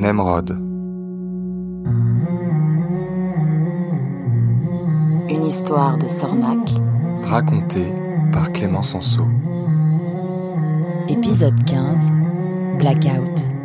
Nemrod. Une histoire de Sornac. Racontée par Clément Sanso. Épisode 15. Blackout.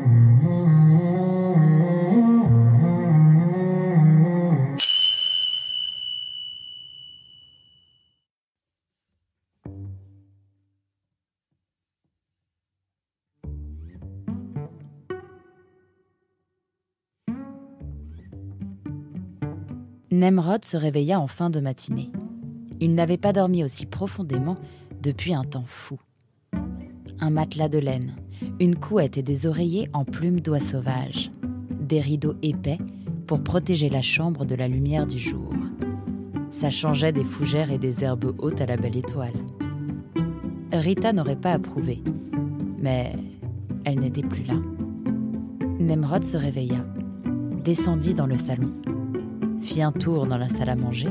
Nemrod se réveilla en fin de matinée. Il n'avait pas dormi aussi profondément depuis un temps fou. Un matelas de laine, une couette et des oreillers en plumes d'oie sauvage, des rideaux épais pour protéger la chambre de la lumière du jour. Ça changeait des fougères et des herbes hautes à la belle étoile. Rita n'aurait pas approuvé, mais elle n'était plus là. Nemrod se réveilla, descendit dans le salon fit un tour dans la salle à manger.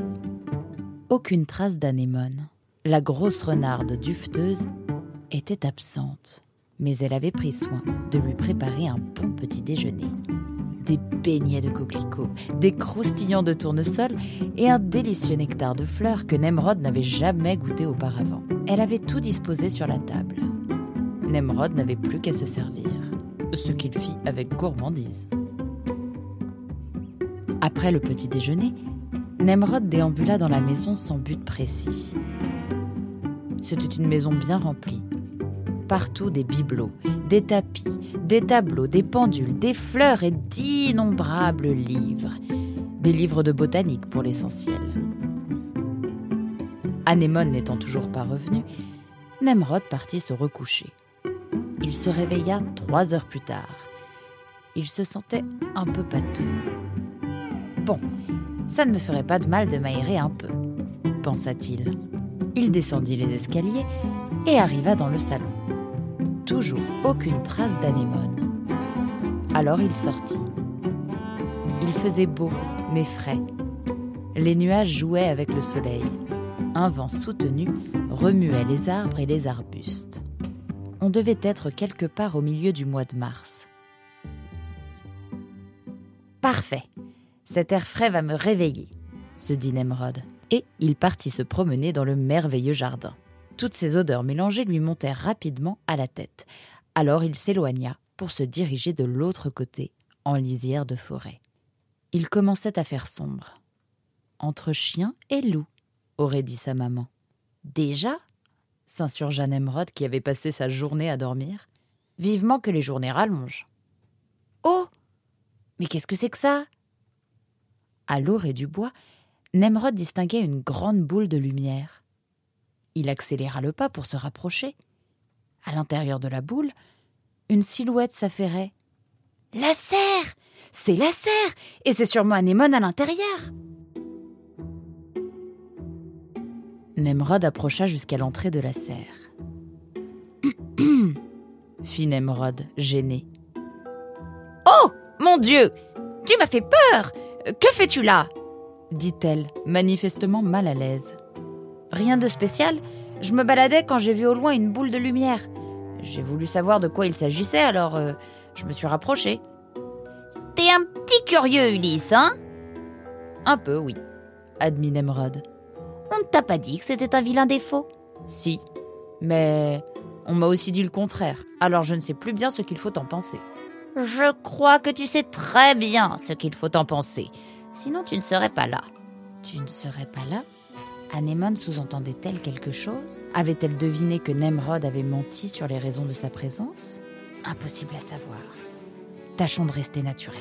Aucune trace d'anémone. La grosse renarde dufteuse était absente, mais elle avait pris soin de lui préparer un bon petit déjeuner. Des beignets de coquelicots, des croustillants de tournesol et un délicieux nectar de fleurs que Nemrod n'avait jamais goûté auparavant. Elle avait tout disposé sur la table. Nemrod n'avait plus qu'à se servir, ce qu'il fit avec gourmandise. Après le petit déjeuner, Nemrod déambula dans la maison sans but précis. C'était une maison bien remplie. Partout des bibelots, des tapis, des tableaux, des pendules, des fleurs et d'innombrables livres. Des livres de botanique pour l'essentiel. Anémone n'étant toujours pas revenu, Nemrod partit se recoucher. Il se réveilla trois heures plus tard. Il se sentait un peu pâteux. Ça ne me ferait pas de mal de m'aérer un peu, pensa-t-il. Il descendit les escaliers et arriva dans le salon. Toujours aucune trace d'anémone. Alors il sortit. Il faisait beau, mais frais. Les nuages jouaient avec le soleil. Un vent soutenu remuait les arbres et les arbustes. On devait être quelque part au milieu du mois de mars. Parfait, cet air frais va me réveiller, se dit Nemrod. Et il partit se promener dans le merveilleux jardin. Toutes ces odeurs mélangées lui montèrent rapidement à la tête. Alors il s'éloigna pour se diriger de l'autre côté, en lisière de forêt. Il commençait à faire sombre. Entre chien et loup, aurait dit sa maman. Déjà? s'insurgea Nemrod qui avait passé sa journée à dormir. Vivement que les journées rallongent. Oh Mais qu'est-ce que c'est que ça? À l'orée du bois, Nemrod distinguait une grande boule de lumière. Il accéléra le pas pour se rapprocher. À l'intérieur de la boule, une silhouette s'affairait. La serre C'est la serre Et c'est sûrement Anémone à l'intérieur Nemrod approcha jusqu'à l'entrée de la serre. fit Nemrod, gêné. Oh Mon Dieu Tu m'as fait peur que fais-tu là dit-elle, manifestement mal à l'aise. Rien de spécial. Je me baladais quand j'ai vu au loin une boule de lumière. J'ai voulu savoir de quoi il s'agissait, alors euh, je me suis rapprochée. T'es un petit curieux, Ulysse, hein Un peu, oui, admit Nemrod. On ne t'a pas dit que c'était un vilain défaut Si, mais on m'a aussi dit le contraire, alors je ne sais plus bien ce qu'il faut en penser. Je crois que tu sais très bien ce qu'il faut en penser. Sinon, tu ne serais pas là. Tu ne serais pas là? Anémone sous-entendait-elle quelque chose? Avait-elle deviné que Nemrod avait menti sur les raisons de sa présence? Impossible à savoir. Tâchons de rester naturel.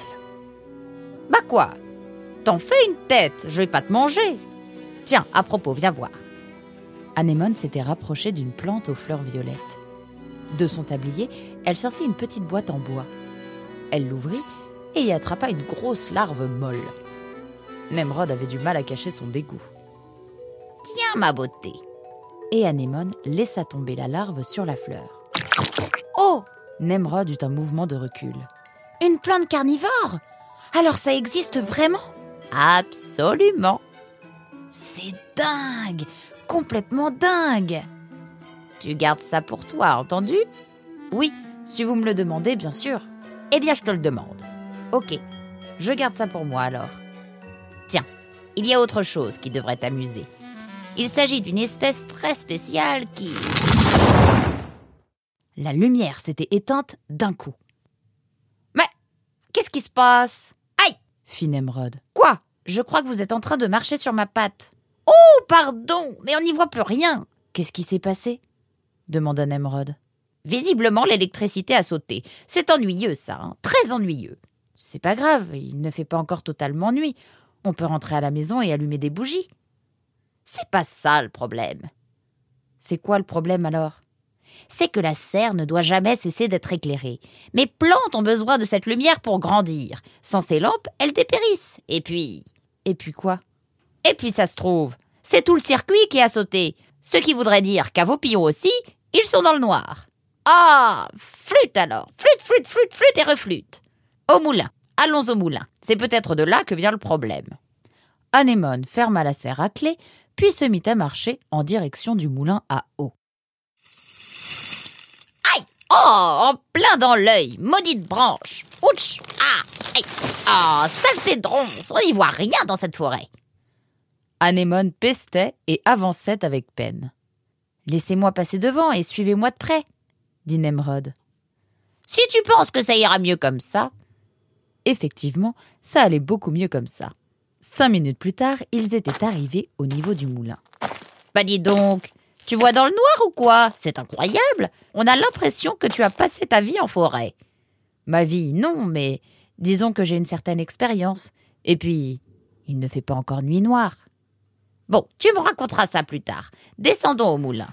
Bah quoi? T'en fais une tête, je vais pas te manger. Tiens, à propos, viens voir. Anémone s'était rapprochée d'une plante aux fleurs violettes. De son tablier, elle sortit une petite boîte en bois. Elle l'ouvrit et y attrapa une grosse larve molle. Nemrod avait du mal à cacher son dégoût. Tiens, ma beauté Et Anémone laissa tomber la larve sur la fleur. Oh Nemrod eut un mouvement de recul. Une plante carnivore Alors ça existe vraiment? Absolument C'est dingue Complètement dingue Tu gardes ça pour toi, entendu? Oui, si vous me le demandez, bien sûr. Eh bien, je te le demande. Ok, je garde ça pour moi alors. Tiens, il y a autre chose qui devrait t'amuser. Il s'agit d'une espèce très spéciale qui... La lumière s'était éteinte d'un coup. Mais qu'est-ce qui se passe? Aïe fit Nemrod. Quoi? Je crois que vous êtes en train de marcher sur ma patte. Oh, pardon, mais on n'y voit plus rien. Qu'est-ce qui s'est passé? demanda Nemrod. Visiblement, l'électricité a sauté. C'est ennuyeux, ça, hein. très ennuyeux. C'est pas grave, il ne fait pas encore totalement nuit. On peut rentrer à la maison et allumer des bougies. C'est pas ça le problème. C'est quoi le problème alors? C'est que la serre ne doit jamais cesser d'être éclairée. Mes plantes ont besoin de cette lumière pour grandir. Sans ces lampes, elles dépérissent. Et puis. Et puis quoi? Et puis ça se trouve, c'est tout le circuit qui a sauté. Ce qui voudrait dire qu'à vos pions aussi, ils sont dans le noir. Ah Flûte alors. Flûte, flûte, flûte, flûte et reflûte. Au moulin. Allons au moulin. C'est peut-être de là que vient le problème. Anémone ferma la serre à clé, puis se mit à marcher en direction du moulin à eau. Aïe! Oh En plein dans l'œil. Maudite branche. Ouch! Ah Aïe. Ah Saleté de On n'y voit rien dans cette forêt. Anémone pestait et avançait avec peine. Laissez-moi passer devant et suivez-moi de près, dit Nemrod. Si tu penses que ça ira mieux comme ça. Effectivement, ça allait beaucoup mieux comme ça. Cinq minutes plus tard, ils étaient arrivés au niveau du moulin. Bah dis donc, tu vois dans le noir ou quoi? C'est incroyable. On a l'impression que tu as passé ta vie en forêt. Ma vie, non, mais disons que j'ai une certaine expérience. Et puis, il ne fait pas encore nuit noire. Bon, tu me raconteras ça plus tard. Descendons au moulin.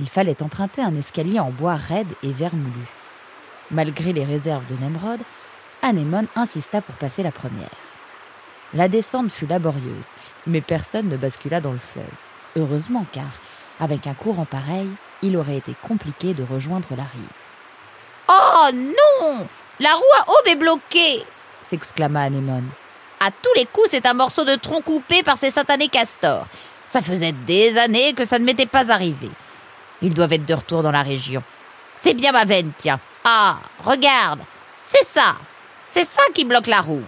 Il fallait emprunter un escalier en bois raide et vermoulu. Malgré les réserves de Nemrod, Anémone insista pour passer la première. La descente fut laborieuse, mais personne ne bascula dans le fleuve. Heureusement car, avec un courant pareil, il aurait été compliqué de rejoindre la rive. Oh non La roue à aube est bloquée s'exclama Anémone. À tous les coups, c'est un morceau de tronc coupé par ces satanés castors. Ça faisait des années que ça ne m'était pas arrivé. Ils doivent être de retour dans la région. C'est bien ma veine, tiens. Ah, regarde, c'est ça. C'est ça qui bloque la roue.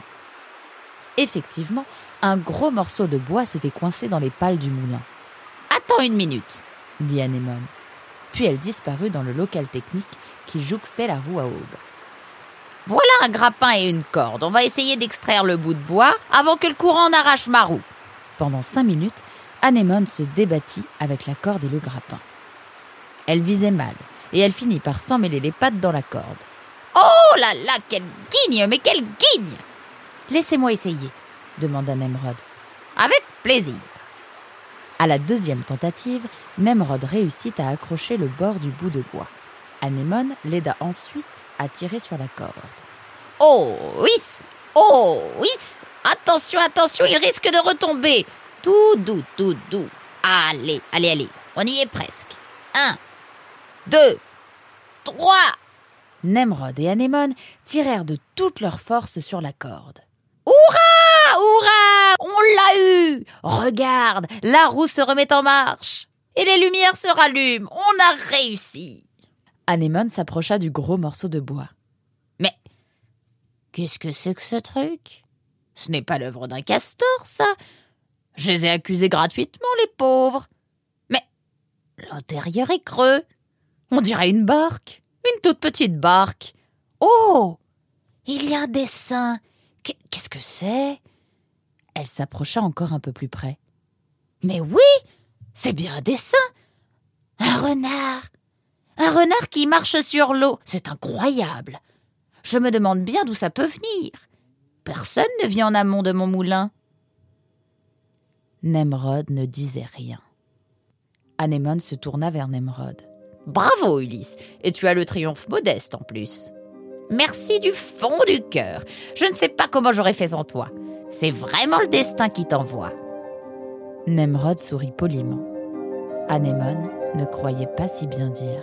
Effectivement, un gros morceau de bois s'était coincé dans les pales du moulin. Attends une minute, dit Anémone. Puis elle disparut dans le local technique qui jouxtait la roue à aube. Voilà un grappin et une corde. On va essayer d'extraire le bout de bois avant que le courant n'arrache ma roue. Pendant cinq minutes, Anémone se débattit avec la corde et le grappin. Elle visait mal, et elle finit par s'emmêler les pattes dans la corde. Oh là là, quelle guigne, mais quelle guigne Laissez-moi essayer, demanda Nemrod. Avec plaisir. À la deuxième tentative, Nemrod réussit à accrocher le bord du bout de bois. Anémone l'aida ensuite à tirer sur la corde. Oh oui Oh oui Attention, attention, il risque de retomber Tout doux, tout doux. Allez, allez, allez, on y est presque. Un, deux, trois Nemrod et Anémone tirèrent de toute leur force sur la corde. Hurrah Hurrah On l'a eu Regarde, la roue se remet en marche et les lumières se rallument. On a réussi Anémone s'approcha du gros morceau de bois. Mais qu'est-ce que c'est que ce truc? Ce n'est pas l'œuvre d'un castor, ça Je les ai accusés gratuitement, les pauvres. Mais l'intérieur est creux. On dirait une barque. Une toute petite barque. Oh Il y a un dessin. Qu'est-ce que c'est? Elle s'approcha encore un peu plus près. Mais oui C'est bien un dessin Un renard Un renard qui marche sur l'eau. C'est incroyable. Je me demande bien d'où ça peut venir. Personne ne vient en amont de mon moulin. Nemrod ne disait rien. Anémone se tourna vers Nemrod. Bravo, Ulysse, et tu as le triomphe modeste en plus. Merci du fond du cœur. Je ne sais pas comment j'aurais fait sans toi. C'est vraiment le destin qui t'envoie. Nemrod sourit poliment. Anémone ne croyait pas si bien dire.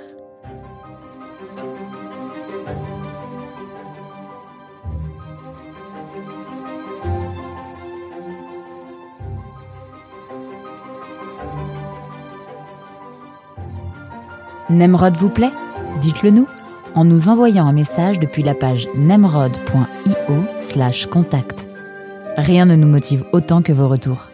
Nemrod vous plaît? Dites-le nous en nous envoyant un message depuis la page nemrod.io slash contact. Rien ne nous motive autant que vos retours.